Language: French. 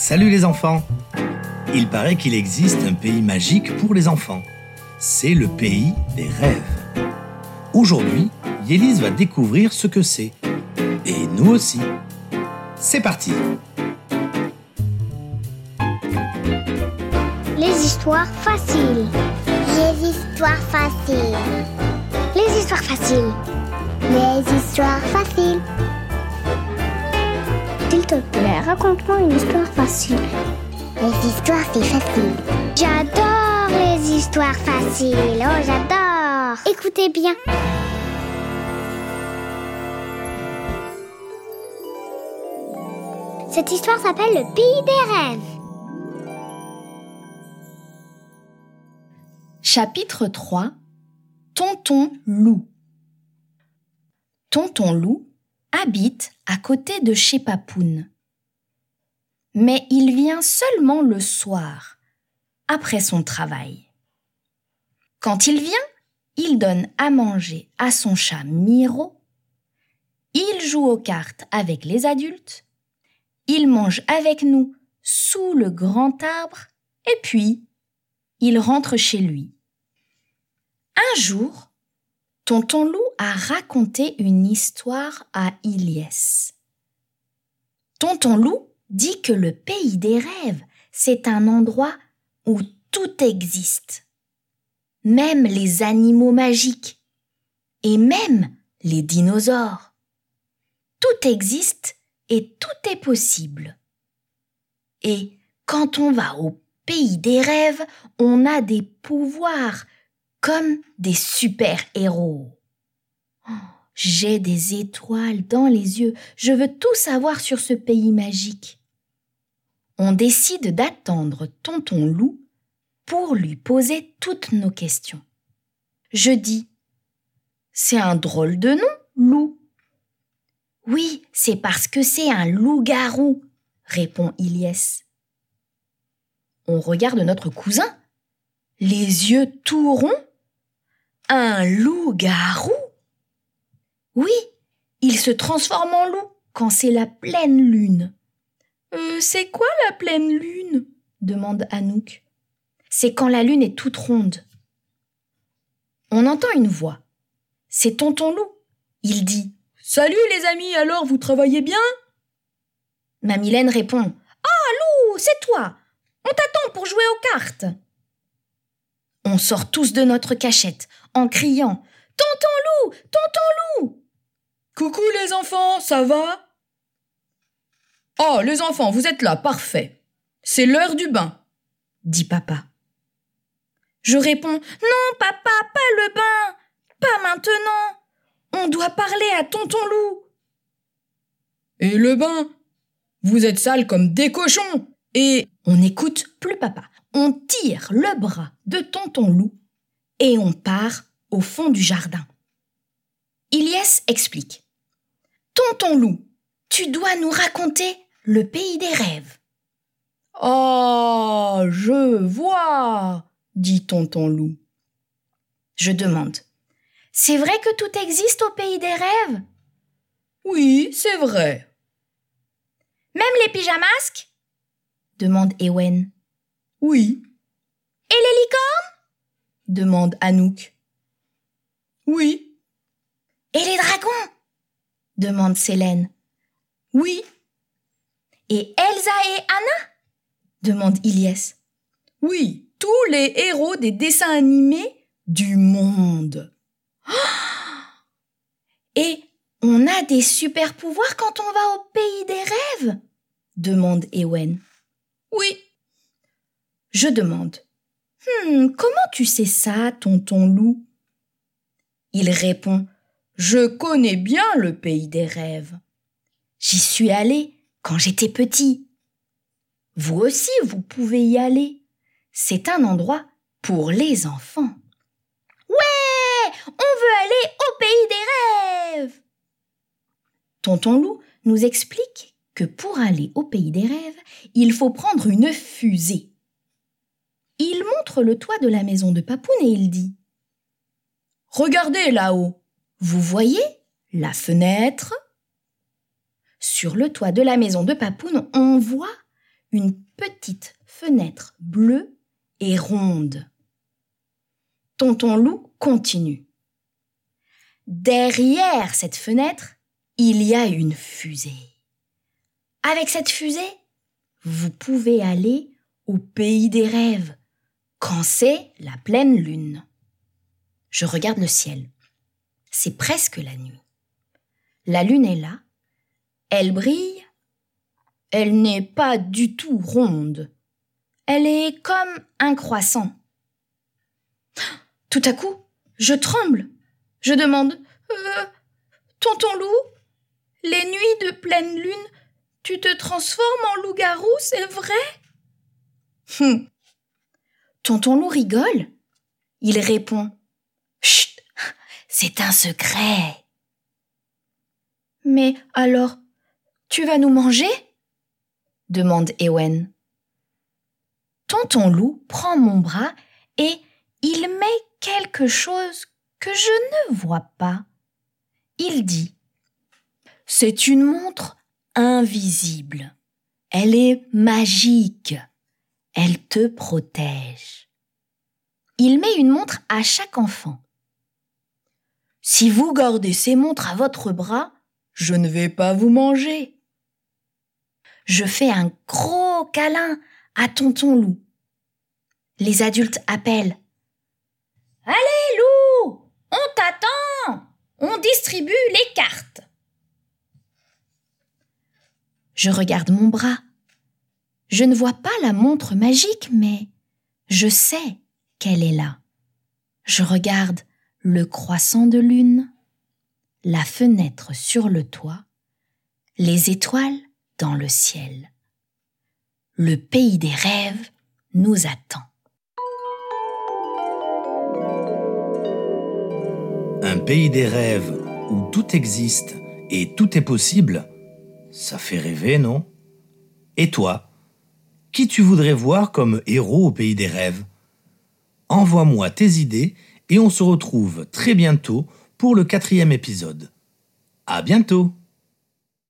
Salut les enfants Il paraît qu'il existe un pays magique pour les enfants. C'est le pays des rêves. Aujourd'hui, Yélise va découvrir ce que c'est. Et nous aussi. C'est parti Les histoires faciles. Les histoires faciles. Les histoires faciles. Les histoires faciles. S'il te plaît, raconte-moi une histoire facile. Les histoires, c'est facile. J'adore les histoires faciles. Oh, j'adore. Écoutez bien. Cette histoire s'appelle Le Pays des Rêves. Chapitre 3 Tonton Loup Tonton Loup habite à côté de chez Papoun. Mais il vient seulement le soir, après son travail. Quand il vient, il donne à manger à son chat Miro, il joue aux cartes avec les adultes, il mange avec nous sous le grand arbre, et puis il rentre chez lui. Un jour, Tonton Loup a raconté une histoire à Iliès. Tonton Loup dit que le pays des rêves, c'est un endroit où tout existe. Même les animaux magiques. Et même les dinosaures. Tout existe et tout est possible. Et quand on va au pays des rêves, on a des pouvoirs comme des super-héros. J'ai des étoiles dans les yeux, je veux tout savoir sur ce pays magique. On décide d'attendre Tonton Loup pour lui poser toutes nos questions. Je dis C'est un drôle de nom, Loup. Oui, c'est parce que c'est un loup-garou, répond Iliès. On regarde notre cousin, les yeux tout ronds. Un loup-garou? Oui, il se transforme en loup quand c'est la pleine lune. Euh, c'est quoi la pleine lune? demande Anouk. C'est quand la lune est toute ronde. On entend une voix. C'est tonton loup. Il dit Salut les amis, alors vous travaillez bien? Mamilène répond Ah, Lou, c'est toi On t'attend pour jouer aux cartes On sort tous de notre cachette en criant. Tonton Loup Tonton Loup! Coucou les enfants, ça va? Oh, les enfants, vous êtes là, parfait. C'est l'heure du bain, dit papa. Je réponds Non, papa, pas le bain Pas maintenant. On doit parler à tonton Loup. Et le bain? Vous êtes sales comme des cochons. Et on n'écoute plus papa. On tire le bras de tonton loup et on part au fond du jardin. Iliès explique. Tonton loup, tu dois nous raconter le pays des rêves. Ah, je vois, dit tonton loup. Je demande. C'est vrai que tout existe au pays des rêves? Oui, c'est vrai. Même les pyjamasques? demande Ewen. Oui. Et les licornes? demande Anouk. Oui. Et les dragons? demande Célène. Oui. Et Elsa et Anna? demande Iliès. Oui, tous les héros des dessins animés du monde. Et on a des super pouvoirs quand on va au pays des rêves? demande Ewen. Oui. Je demande. Hum, comment tu sais ça, tonton loup? Il répond. Je connais bien le pays des rêves. J'y suis allé quand j'étais petit. Vous aussi, vous pouvez y aller. C'est un endroit pour les enfants. Ouais, on veut aller au pays des rêves. Tonton Loup nous explique que pour aller au pays des rêves, il faut prendre une fusée. Il montre le toit de la maison de Papoun et il dit Regardez là-haut. Vous voyez la fenêtre? Sur le toit de la maison de Papoun, on voit une petite fenêtre bleue et ronde. Tonton Loup continue. Derrière cette fenêtre, il y a une fusée. Avec cette fusée, vous pouvez aller au pays des rêves, quand c'est la pleine lune. Je regarde le ciel. C'est presque la nuit. La lune est là. Elle brille. Elle n'est pas du tout ronde. Elle est comme un croissant. Tout à coup, je tremble. Je demande euh, Tonton loup, les nuits de pleine lune, tu te transformes en loup-garou, c'est vrai hum. Tonton loup rigole. Il répond Chut, c'est un secret. Mais alors, tu vas nous manger? demande Ewen. Tonton loup prend mon bras et il met quelque chose que je ne vois pas. Il dit C'est une montre invisible. Elle est magique. Elle te protège. Il met une montre à chaque enfant. Si vous gardez ces montres à votre bras, je ne vais pas vous manger. Je fais un gros câlin à tonton loup. Les adultes appellent. Allez, loup, on t'attend. On distribue les cartes. Je regarde mon bras. Je ne vois pas la montre magique, mais je sais qu'elle est là. Je regarde le croissant de lune, la fenêtre sur le toit, les étoiles dans le ciel. Le pays des rêves nous attend. Un pays des rêves où tout existe et tout est possible, ça fait rêver, non? Et toi Qui tu voudrais voir comme héros au pays des rêves? Envoie-moi tes idées et on se retrouve très bientôt pour le quatrième épisode. À bientôt